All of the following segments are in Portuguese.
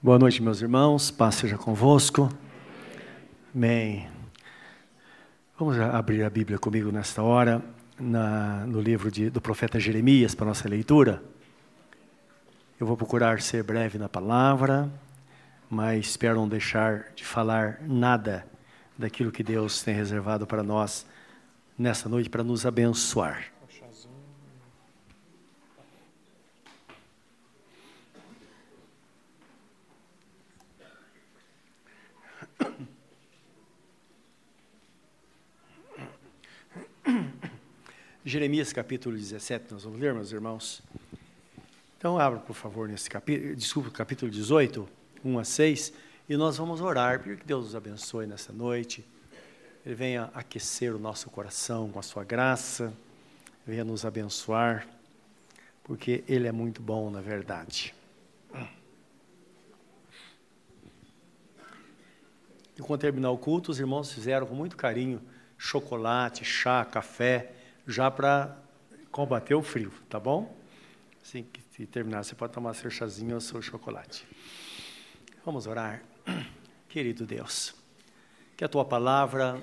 Boa noite, meus irmãos. Paz seja convosco. Amém. Vamos abrir a Bíblia comigo nesta hora, na, no livro de, do profeta Jeremias, para nossa leitura. Eu vou procurar ser breve na palavra, mas espero não deixar de falar nada daquilo que Deus tem reservado para nós nessa noite para nos abençoar. Jeremias capítulo 17, nós vamos ler, meus irmãos. Então, abra, por favor, nesse capítulo, desculpa, capítulo 18, 1 a 6, e nós vamos orar, pedir que Deus nos abençoe nessa noite. Ele venha aquecer o nosso coração com a sua graça, venha nos abençoar, porque Ele é muito bom, na verdade. E quando terminar o culto, os irmãos fizeram com muito carinho chocolate, chá, café, já para combater o frio, tá bom? Assim que terminar, você pode tomar seu chazinho ou seu chocolate. Vamos orar. Querido Deus, que a tua palavra,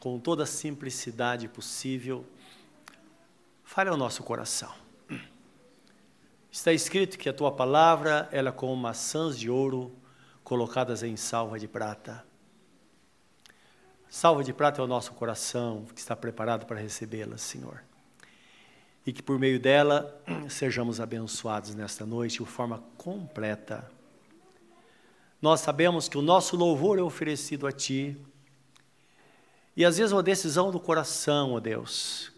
com toda a simplicidade possível, fale ao nosso coração. Está escrito que a tua palavra, ela é como maçãs de ouro colocadas em salva de prata. Salva de prata é o nosso coração que está preparado para recebê-la, Senhor. E que por meio dela sejamos abençoados nesta noite de forma completa. Nós sabemos que o nosso louvor é oferecido a Ti. E às vezes uma decisão do coração, ó Deus,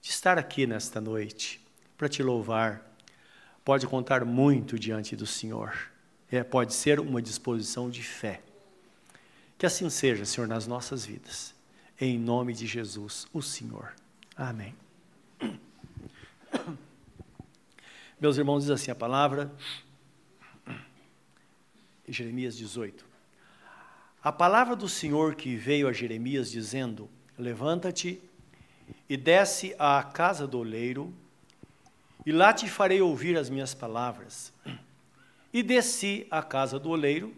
de estar aqui nesta noite para Te louvar, pode contar muito diante do Senhor. É, pode ser uma disposição de fé. Que assim seja, Senhor, nas nossas vidas. Em nome de Jesus, o Senhor. Amém. Meus irmãos, diz assim a palavra, Jeremias 18. A palavra do Senhor que veio a Jeremias dizendo: Levanta-te e desce à casa do oleiro, e lá te farei ouvir as minhas palavras. E desci à casa do oleiro,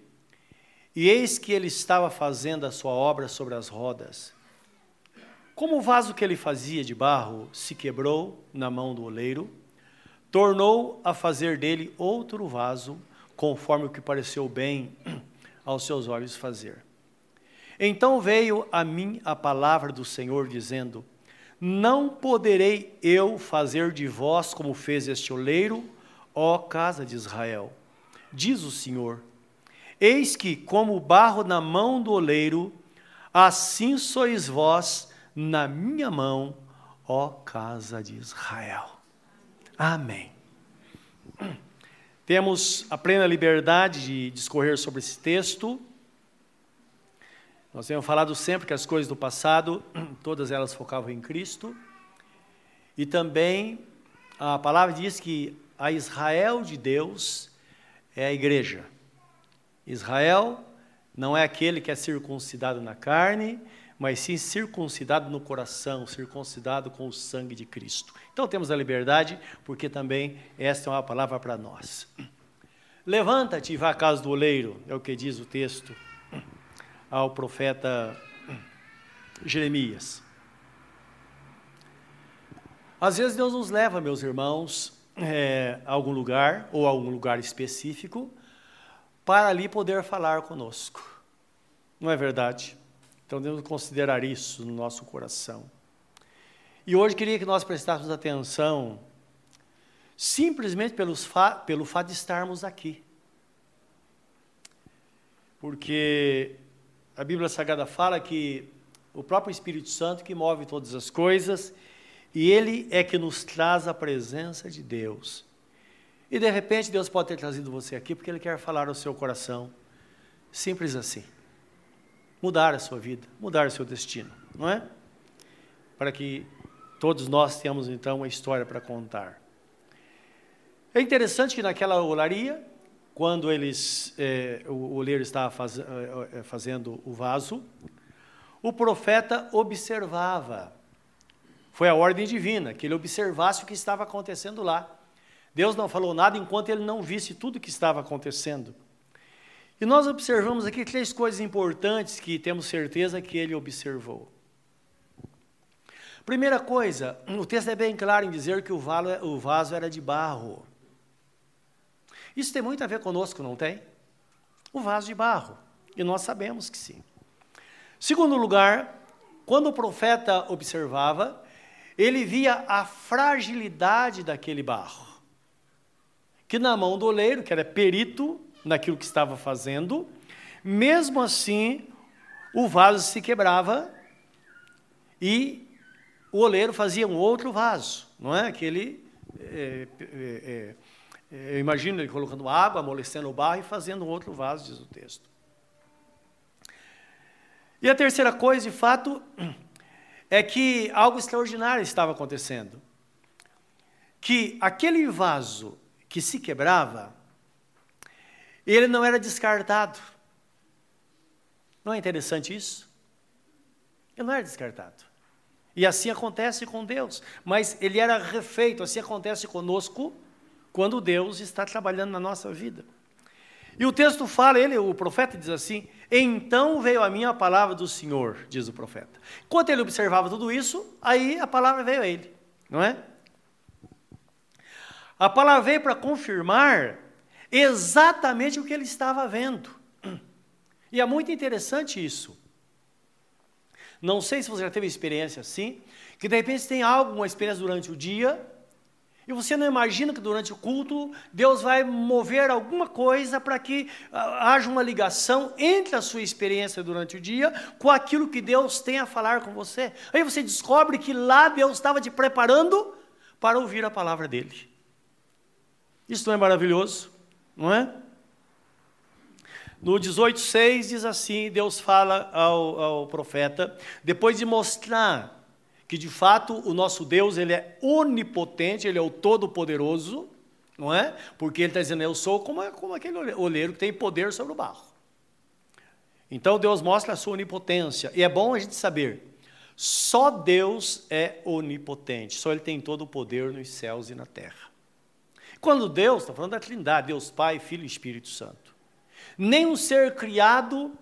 e eis que ele estava fazendo a sua obra sobre as rodas. Como o vaso que ele fazia de barro se quebrou na mão do oleiro, tornou a fazer dele outro vaso, conforme o que pareceu bem aos seus olhos fazer. Então veio a mim a palavra do Senhor, dizendo: Não poderei eu fazer de vós como fez este oleiro, ó casa de Israel. Diz o Senhor: Eis que, como o barro na mão do oleiro, assim sois vós na minha mão, ó casa de Israel. Amém. Temos a plena liberdade de discorrer sobre esse texto. Nós temos falado sempre que as coisas do passado, todas elas focavam em Cristo. E também a palavra diz que a Israel de Deus é a igreja. Israel não é aquele que é circuncidado na carne, mas sim circuncidado no coração, circuncidado com o sangue de Cristo. Então temos a liberdade, porque também esta é uma palavra para nós. Levanta-te e vá à casa do oleiro, é o que diz o texto ao profeta Jeremias. Às vezes Deus nos leva, meus irmãos, é, a algum lugar, ou a algum lugar específico, para ali poder falar conosco. Não é verdade? Então devemos considerar isso no nosso coração. E hoje queria que nós prestássemos atenção simplesmente pelos pelo fato de estarmos aqui. Porque a Bíblia Sagrada fala que o próprio Espírito Santo que move todas as coisas e ele é que nos traz a presença de Deus. E de repente Deus pode ter trazido você aqui porque Ele quer falar ao seu coração. Simples assim. Mudar a sua vida, mudar o seu destino, não é? Para que todos nós tenhamos então uma história para contar. É interessante que naquela olaria, quando eles, eh, o oleiro estava faz, eh, fazendo o vaso, o profeta observava. Foi a ordem divina, que ele observasse o que estava acontecendo lá. Deus não falou nada enquanto ele não visse tudo o que estava acontecendo. E nós observamos aqui três coisas importantes que temos certeza que ele observou. Primeira coisa, o texto é bem claro em dizer que o vaso era de barro. Isso tem muito a ver conosco, não tem? O vaso de barro. E nós sabemos que sim. Segundo lugar, quando o profeta observava, ele via a fragilidade daquele barro. Que na mão do oleiro, que era perito naquilo que estava fazendo, mesmo assim, o vaso se quebrava e o oleiro fazia um outro vaso, não é? Aquele, é, é, é, eu imagino ele colocando água, amolecendo o barro e fazendo um outro vaso, diz o texto. E a terceira coisa, de fato, é que algo extraordinário estava acontecendo. Que aquele vaso que se quebrava, ele não era descartado. Não é interessante isso? Ele não era descartado. E assim acontece com Deus. Mas ele era refeito, assim acontece conosco quando Deus está trabalhando na nossa vida. E o texto fala, ele, o profeta diz assim: Então veio a minha palavra do Senhor, diz o profeta. Enquanto ele observava tudo isso, aí a palavra veio a ele, não é? A palavra veio para confirmar exatamente o que ele estava vendo. E é muito interessante isso. Não sei se você já teve experiência assim, que de repente tem algo, uma experiência durante o dia, e você não imagina que durante o culto Deus vai mover alguma coisa para que ah, haja uma ligação entre a sua experiência durante o dia com aquilo que Deus tem a falar com você. Aí você descobre que lá Deus estava te preparando para ouvir a palavra dele. Isso não é maravilhoso? não é? No 18,6 diz assim: Deus fala ao, ao profeta, depois de mostrar que de fato o nosso Deus ele é onipotente, ele é o todo-poderoso, não é? Porque ele está dizendo, eu sou como, como aquele oleiro que tem poder sobre o barro. Então Deus mostra a sua onipotência. E é bom a gente saber, só Deus é onipotente, só Ele tem todo o poder nos céus e na terra. Quando Deus, está falando da Trindade, Deus Pai, Filho e Espírito Santo. Nenhum ser criado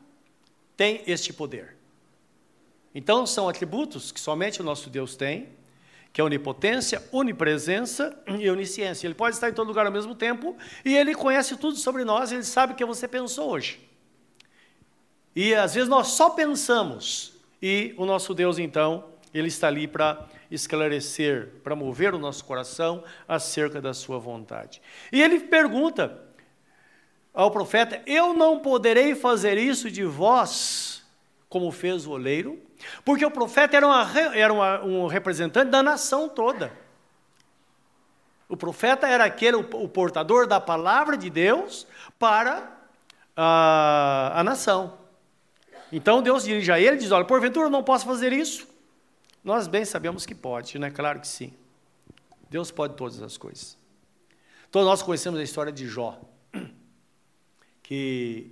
tem este poder. Então, são atributos que somente o nosso Deus tem, que é onipotência, onipresença e onisciência. Ele pode estar em todo lugar ao mesmo tempo e ele conhece tudo sobre nós, ele sabe o que você pensou hoje. E às vezes nós só pensamos e o nosso Deus, então, ele está ali para esclarecer, para mover o nosso coração acerca da sua vontade. E ele pergunta ao profeta: Eu não poderei fazer isso de vós, como fez o oleiro? Porque o profeta era, uma, era uma, um representante da nação toda. O profeta era aquele, o, portador da palavra de Deus para a, a nação. Então Deus dirige a ele e diz: Olha, porventura eu não posso fazer isso. Nós bem sabemos que pode, né? Claro que sim. Deus pode todas as coisas. Todos nós conhecemos a história de Jó, que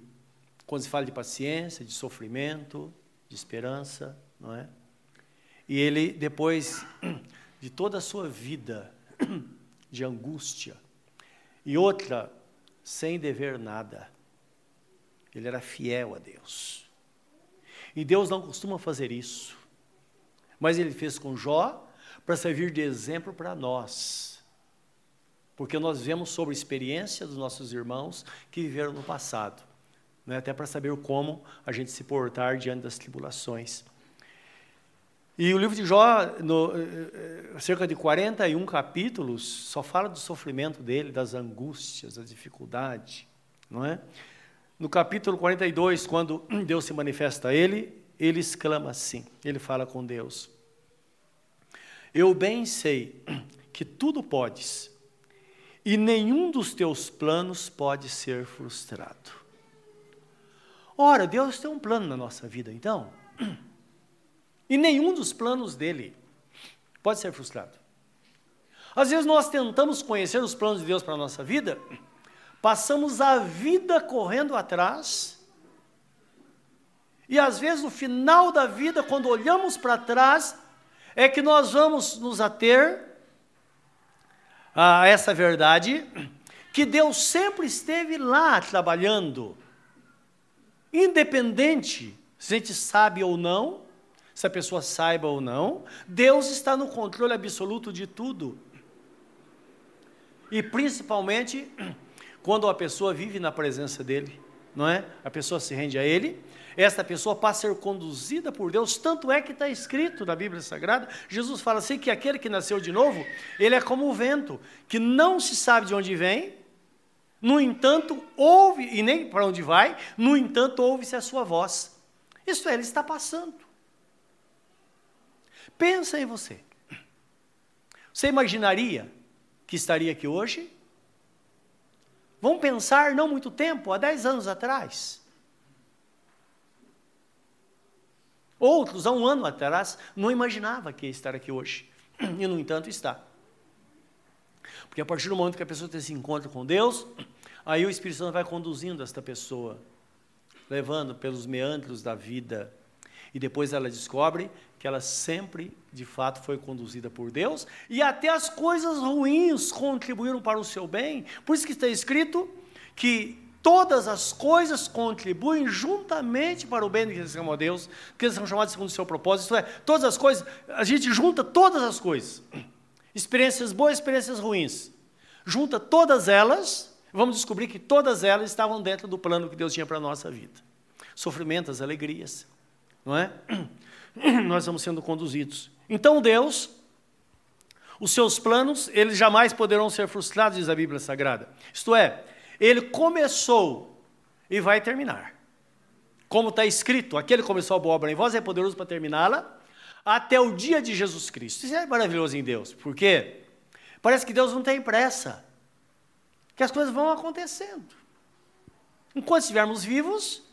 quando se fala de paciência, de sofrimento, de esperança, não é? E ele, depois de toda a sua vida de angústia, e outra, sem dever nada, ele era fiel a Deus. E Deus não costuma fazer isso. Mas ele fez com Jó para servir de exemplo para nós. Porque nós vemos sobre a experiência dos nossos irmãos que viveram no passado. Né? Até para saber como a gente se portar diante das tribulações. E o livro de Jó, no, eh, cerca de 41 capítulos, só fala do sofrimento dele, das angústias, da dificuldade, não é? No capítulo 42, quando Deus se manifesta a ele, ele exclama assim, ele fala com Deus: Eu bem sei que tudo podes, e nenhum dos teus planos pode ser frustrado. Ora, Deus tem um plano na nossa vida, então, e nenhum dos planos dele pode ser frustrado. Às vezes nós tentamos conhecer os planos de Deus para a nossa vida, passamos a vida correndo atrás e às vezes, no final da vida, quando olhamos para trás, é que nós vamos nos ater a essa verdade que Deus sempre esteve lá trabalhando independente se a gente sabe ou não, se a pessoa saiba ou não, Deus está no controle absoluto de tudo. E principalmente quando a pessoa vive na presença dele, não é? A pessoa se rende a ele, esta pessoa passa a ser conduzida por Deus, tanto é que está escrito na Bíblia Sagrada, Jesus fala assim que aquele que nasceu de novo, ele é como o vento, que não se sabe de onde vem, no entanto, ouve, e nem para onde vai, no entanto, ouve-se a sua voz. Isso é, ele está passando. Pensa em você. Você imaginaria que estaria aqui hoje? Vamos pensar não muito tempo, há 10 anos atrás. Outros, há um ano atrás, não imaginava que ia estar aqui hoje. E, no entanto, está. Porque a partir do momento que a pessoa tem esse encontro com Deus, aí o Espírito Santo vai conduzindo esta pessoa, levando pelos meandros da vida. E depois ela descobre que ela sempre, de fato, foi conduzida por Deus, e até as coisas ruins contribuíram para o seu bem. Por isso que está escrito que todas as coisas contribuem juntamente para o bem que amam a Deus, que eles são chamados segundo o seu propósito. Isto é, todas as coisas, a gente junta todas as coisas. Experiências boas, experiências ruins. Junta todas elas, vamos descobrir que todas elas estavam dentro do plano que Deus tinha para a nossa vida. Sofrimentos, alegrias, não é? nós estamos sendo conduzidos. Então Deus, os seus planos, eles jamais poderão ser frustrados, diz a Bíblia Sagrada. Isto é, ele começou e vai terminar. Como está escrito, aquele começou a boa obra em vós é poderoso para terminá-la, até o dia de Jesus Cristo. Isso é maravilhoso em Deus, porque parece que Deus não tem pressa, que as coisas vão acontecendo. Enquanto estivermos vivos,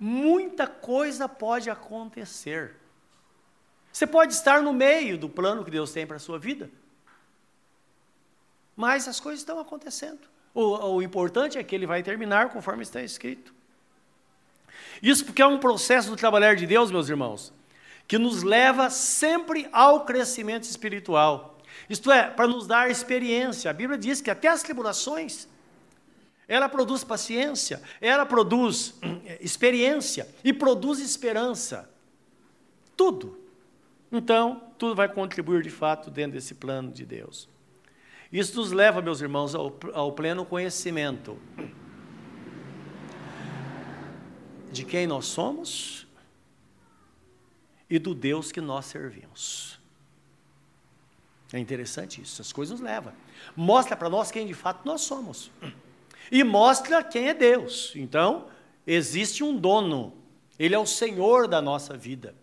muita coisa pode acontecer. Você pode estar no meio do plano que Deus tem para a sua vida, mas as coisas estão acontecendo. O, o, importante é que ele vai terminar conforme está escrito. Isso porque é um processo do trabalhar de Deus, meus irmãos, que nos leva sempre ao crescimento espiritual. Isto é, para nos dar experiência. A Bíblia diz que até as tribulações, ela produz paciência, ela produz experiência e produz esperança. Tudo. Então, tudo vai contribuir de fato dentro desse plano de Deus. Isso nos leva, meus irmãos, ao, ao pleno conhecimento de quem nós somos e do Deus que nós servimos. É interessante isso, as coisas nos levam. Mostra para nós quem de fato nós somos. E mostra quem é Deus. Então, existe um dono, ele é o Senhor da nossa vida.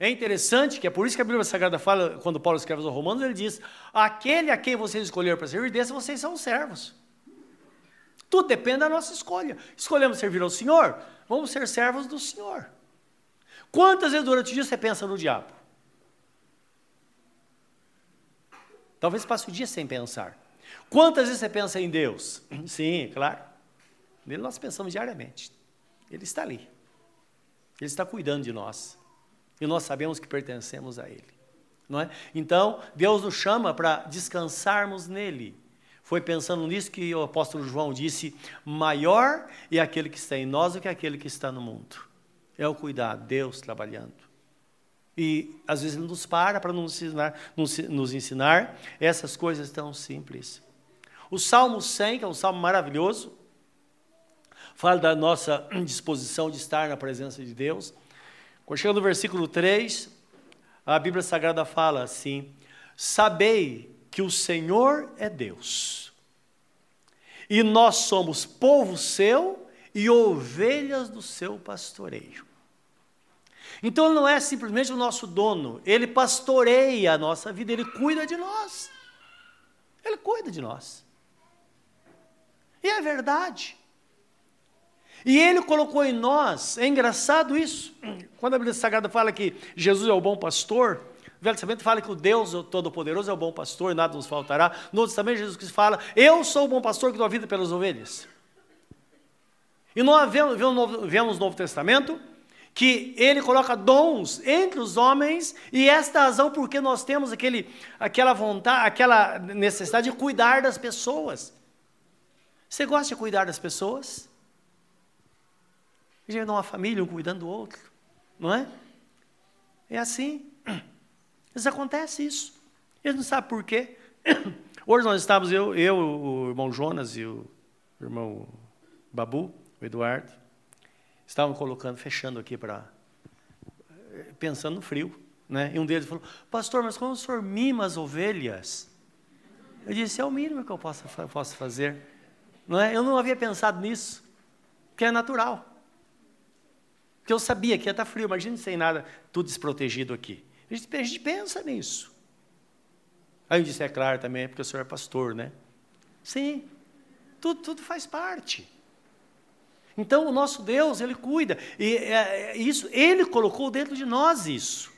É interessante que é por isso que a Bíblia Sagrada fala, quando Paulo escreve aos Romanos, ele diz: aquele a quem vocês escolheram para servir, desse vocês são servos. Tudo depende da nossa escolha. Escolhemos servir ao Senhor, vamos ser servos do Senhor. Quantas vezes durante o dia você pensa no diabo? Talvez passe o dia sem pensar. Quantas vezes você pensa em Deus? Sim, claro. Nele nós pensamos diariamente. Ele está ali. Ele está cuidando de nós. E nós sabemos que pertencemos a Ele. Não é? Então, Deus nos chama para descansarmos nele. Foi pensando nisso que o apóstolo João disse: maior é aquele que está em nós do que aquele que está no mundo. É o cuidado, Deus trabalhando. E às vezes Ele nos para para nos ensinar, nos, nos ensinar essas coisas tão simples. O Salmo 100, que é um salmo maravilhoso, fala da nossa disposição de estar na presença de Deus. Quando chega no versículo 3, a Bíblia Sagrada fala assim: Sabei que o Senhor é Deus, e nós somos povo seu e ovelhas do seu pastoreio. Então ele não é simplesmente o nosso dono, ele pastoreia a nossa vida, ele cuida de nós. Ele cuida de nós. E é verdade. E ele colocou em nós, é engraçado isso, quando a Bíblia Sagrada fala que Jesus é o bom pastor, o Velho Testamento fala que o Deus Todo-Poderoso é o bom pastor, nada nos faltará. No Novo Testamento, Jesus Cristo fala: Eu sou o bom pastor que dou a vida pelas ovelhas. E nós vemos, no Novo Testamento que ele coloca dons entre os homens, e esta é razão porque nós temos aquele, aquela vontade, aquela necessidade de cuidar das pessoas. Você gosta de cuidar das pessoas? Vê uma família, um cuidando do outro, não é? É assim. Mas acontece isso. Eles não sabem por quê. Hoje nós estávamos, eu, eu, o irmão Jonas e o irmão Babu, o Eduardo, estavam colocando, fechando aqui para. pensando no frio. Né? E um deles falou: Pastor, mas como o senhor mima as ovelhas? Eu disse: É o mínimo que eu posso, posso fazer. Não é? Eu não havia pensado nisso, que é natural. Porque eu sabia que ia estar frio, imagine sem nada, tudo desprotegido aqui. A gente, a gente pensa nisso. Aí eu disse: É claro também, porque o senhor é pastor, né? Sim, tudo, tudo faz parte. Então o nosso Deus, Ele cuida. E é, é, isso, Ele colocou dentro de nós isso.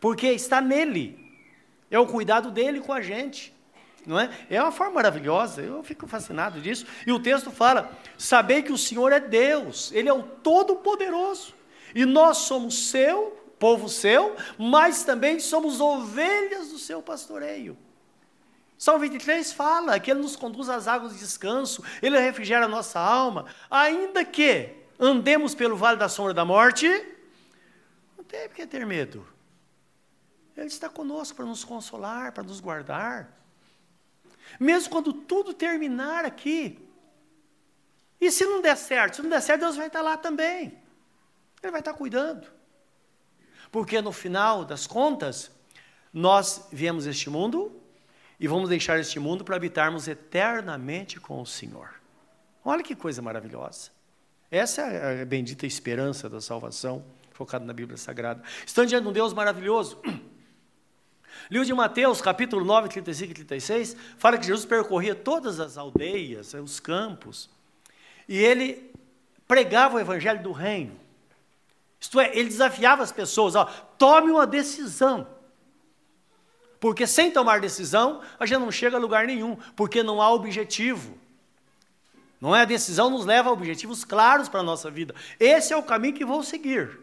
Porque está nele. É o cuidado dele com a gente. Não é? é uma forma maravilhosa, eu fico fascinado disso. E o texto fala: saber que o Senhor é Deus, Ele é o Todo-Poderoso. E nós somos seu, povo seu, mas também somos ovelhas do seu pastoreio. Salmo 23 fala que Ele nos conduz às águas de descanso, Ele refrigera a nossa alma, ainda que andemos pelo vale da sombra da morte, não tem por que ter medo. Ele está conosco para nos consolar, para nos guardar. Mesmo quando tudo terminar aqui. E se não der certo? Se não der certo, Deus vai estar lá também. Ele vai estar cuidando. Porque no final das contas, nós viemos este mundo e vamos deixar este mundo para habitarmos eternamente com o Senhor. Olha que coisa maravilhosa. Essa é a bendita esperança da salvação, focada na Bíblia Sagrada. Estando diante de um Deus maravilhoso. Livro de Mateus, capítulo 9, 35 e 36, fala que Jesus percorria todas as aldeias, os campos, e ele pregava o evangelho do reino. Isto é, ele desafiava as pessoas, ó, tome uma decisão. Porque sem tomar decisão, a gente não chega a lugar nenhum, porque não há objetivo. Não é a decisão nos leva a objetivos claros para a nossa vida. Esse é o caminho que vou seguir.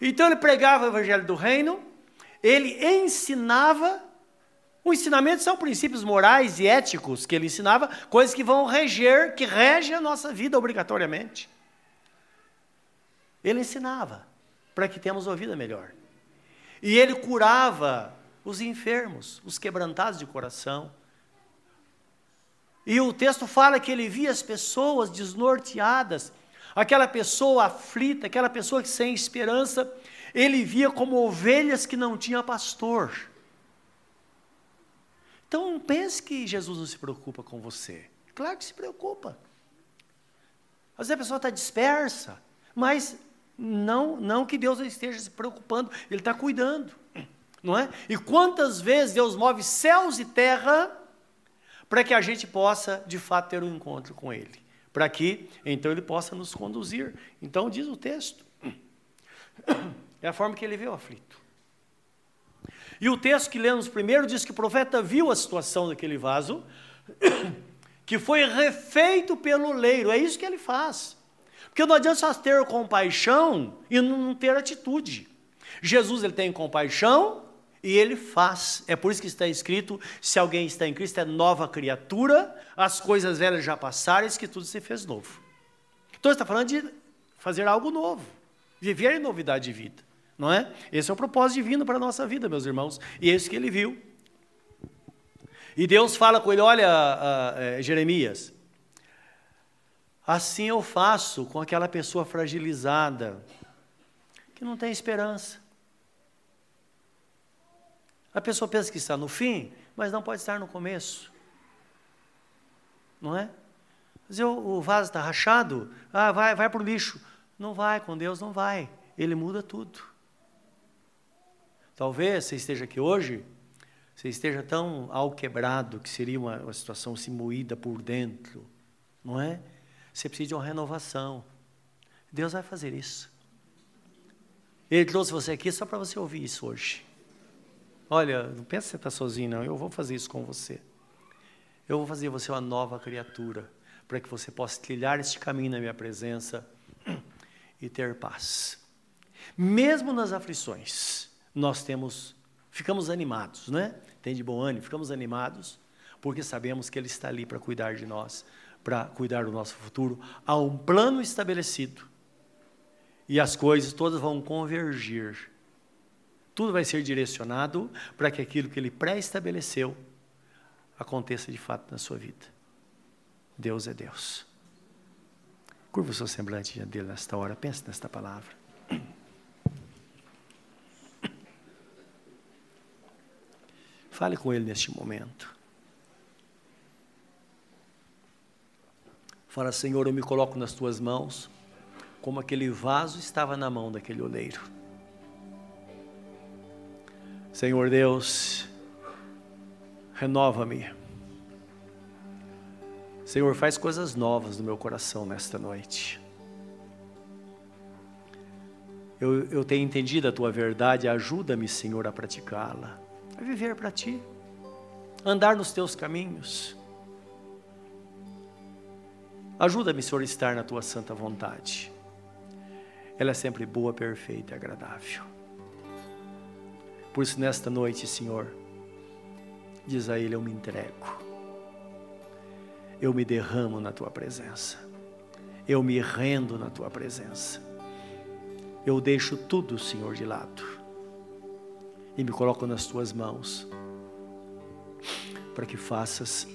Então ele pregava o evangelho do reino, ele ensinava, o ensinamento são princípios morais e éticos que ele ensinava, coisas que vão reger, que regem a nossa vida obrigatoriamente. Ele ensinava para que tenhamos uma vida melhor. E ele curava os enfermos, os quebrantados de coração. E o texto fala que ele via as pessoas desnorteadas, aquela pessoa aflita, aquela pessoa que sem esperança, ele via como ovelhas que não tinha pastor. Então não pense que Jesus não se preocupa com você. Claro que se preocupa. Às vezes a pessoa está dispersa, mas não, não que Deus esteja se preocupando, Ele está cuidando não é? E quantas vezes Deus move céus e terra para que a gente possa, de fato, ter um encontro com Ele, para que então Ele possa nos conduzir. Então diz o texto, é a forma que Ele vê o aflito. E o texto que lemos primeiro diz que o profeta viu a situação daquele vaso, que foi refeito pelo leiro. É isso que ele faz. Porque não adianta só ter compaixão e não ter atitude. Jesus ele tem compaixão, e ele faz. É por isso que está escrito: se alguém está em Cristo, é nova criatura, as coisas velhas já passaram, e que tudo se fez novo. Então, está falando de fazer algo novo, viver em novidade de vida, não é? Esse é o propósito divino para a nossa vida, meus irmãos, e é isso que ele viu. E Deus fala com ele: olha, uh, uh, Jeremias, assim eu faço com aquela pessoa fragilizada, que não tem esperança a pessoa pensa que está no fim, mas não pode estar no começo. Não é? Mas eu, o vaso está rachado, ah, vai, vai para o lixo. Não vai, com Deus não vai. Ele muda tudo. Talvez você esteja aqui hoje, você esteja tão alquebrado que seria uma, uma situação assim moída por dentro, não é? Você precisa de uma renovação. Deus vai fazer isso. Ele trouxe você aqui só para você ouvir isso hoje. Olha, não pensa que você está sozinho, não. Eu vou fazer isso com você. Eu vou fazer você uma nova criatura, para que você possa trilhar este caminho na minha presença e ter paz. Mesmo nas aflições, nós temos, ficamos animados, né? Tem de bom ânimo, ficamos animados, porque sabemos que Ele está ali para cuidar de nós, para cuidar do nosso futuro. Há um plano estabelecido E as coisas todas vão convergir. Tudo vai ser direcionado para que aquilo que ele pré-estabeleceu aconteça de fato na sua vida. Deus é Deus. Curva o seu semblante diante dele nesta hora, pense nesta palavra. Fale com ele neste momento. Fala, Senhor, eu me coloco nas tuas mãos, como aquele vaso estava na mão daquele oleiro. Senhor Deus, renova-me. Senhor, faz coisas novas no meu coração nesta noite. Eu, eu tenho entendido a tua verdade, ajuda-me, Senhor, a praticá-la, a viver para ti, andar nos teus caminhos. Ajuda-me, Senhor, a estar na tua santa vontade. Ela é sempre boa, perfeita e agradável. Por isso, nesta noite, Senhor, diz a Ele: Eu me entrego, eu me derramo na tua presença, eu me rendo na tua presença, eu deixo tudo, Senhor, de lado e me coloco nas tuas mãos, para que faças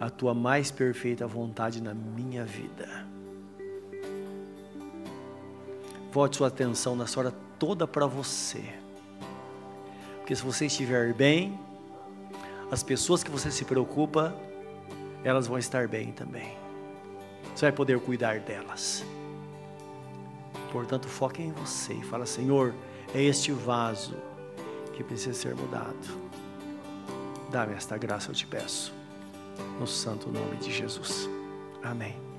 a tua mais perfeita vontade na minha vida. Volte sua atenção nessa hora toda para você. Porque se você estiver bem, as pessoas que você se preocupa, elas vão estar bem também. Você vai poder cuidar delas. Portanto, foque em você e fala: Senhor, é este vaso que precisa ser mudado. Dá-me esta graça, eu te peço no santo nome de Jesus. Amém.